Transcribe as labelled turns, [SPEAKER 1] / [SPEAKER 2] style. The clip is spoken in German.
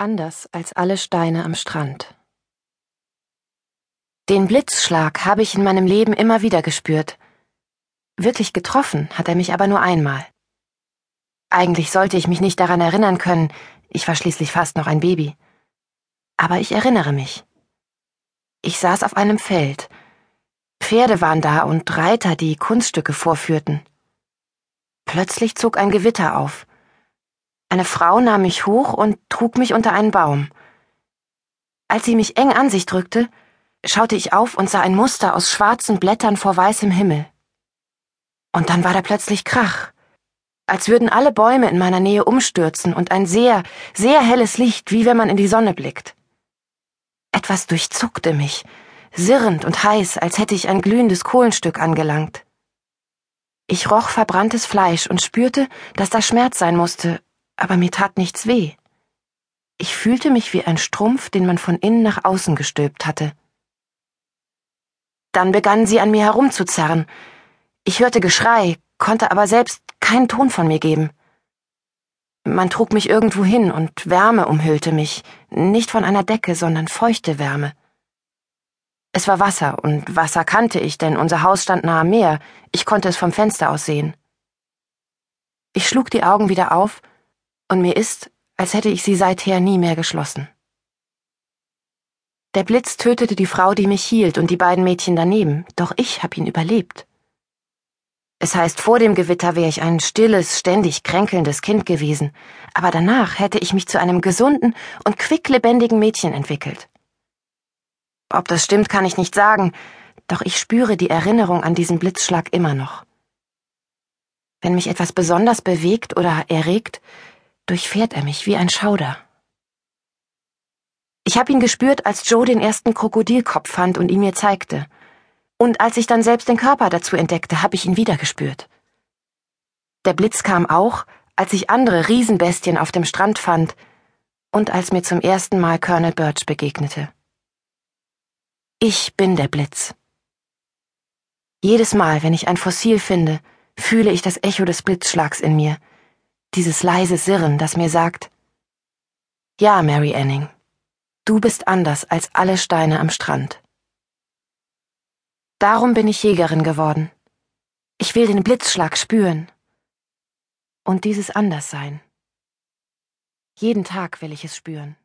[SPEAKER 1] Anders als alle Steine am Strand. Den Blitzschlag habe ich in meinem Leben immer wieder gespürt. Wirklich getroffen hat er mich aber nur einmal. Eigentlich sollte ich mich nicht daran erinnern können, ich war schließlich fast noch ein Baby. Aber ich erinnere mich. Ich saß auf einem Feld. Pferde waren da und Reiter, die Kunststücke vorführten. Plötzlich zog ein Gewitter auf. Eine Frau nahm mich hoch und trug mich unter einen Baum. Als sie mich eng an sich drückte, schaute ich auf und sah ein Muster aus schwarzen Blättern vor weißem Himmel. Und dann war da plötzlich Krach, als würden alle Bäume in meiner Nähe umstürzen und ein sehr, sehr helles Licht, wie wenn man in die Sonne blickt. Etwas durchzuckte mich, sirrend und heiß, als hätte ich ein glühendes Kohlenstück angelangt. Ich roch verbranntes Fleisch und spürte, dass da Schmerz sein musste, aber mir tat nichts weh. Ich fühlte mich wie ein Strumpf, den man von innen nach außen gestülpt hatte. Dann begannen sie an mir herumzuzerren. Ich hörte Geschrei, konnte aber selbst keinen Ton von mir geben. Man trug mich irgendwo hin und Wärme umhüllte mich, nicht von einer Decke, sondern feuchte Wärme. Es war Wasser, und Wasser kannte ich, denn unser Haus stand nahe am Meer, ich konnte es vom Fenster aus sehen. Ich schlug die Augen wieder auf und mir ist, als hätte ich sie seither nie mehr geschlossen. Der Blitz tötete die Frau, die mich hielt, und die beiden Mädchen daneben, doch ich hab ihn überlebt. Es heißt, vor dem Gewitter wäre ich ein stilles, ständig kränkelndes Kind gewesen, aber danach hätte ich mich zu einem gesunden und quicklebendigen Mädchen entwickelt. Ob das stimmt, kann ich nicht sagen, doch ich spüre die Erinnerung an diesen Blitzschlag immer noch. Wenn mich etwas besonders bewegt oder erregt, durchfährt er mich wie ein Schauder. Ich habe ihn gespürt, als Joe den ersten Krokodilkopf fand und ihn mir zeigte. Und als ich dann selbst den Körper dazu entdeckte, habe ich ihn wieder gespürt. Der Blitz kam auch, als ich andere Riesenbestien auf dem Strand fand und als mir zum ersten Mal Colonel Birch begegnete. Ich bin der Blitz. Jedes Mal, wenn ich ein Fossil finde, fühle ich das Echo des Blitzschlags in mir, dieses leise Sirren, das mir sagt, ja, Mary Anning, du bist anders als alle Steine am Strand. Darum bin ich Jägerin geworden. Ich will den Blitzschlag spüren. Und dieses Anderssein. Jeden Tag will ich es spüren.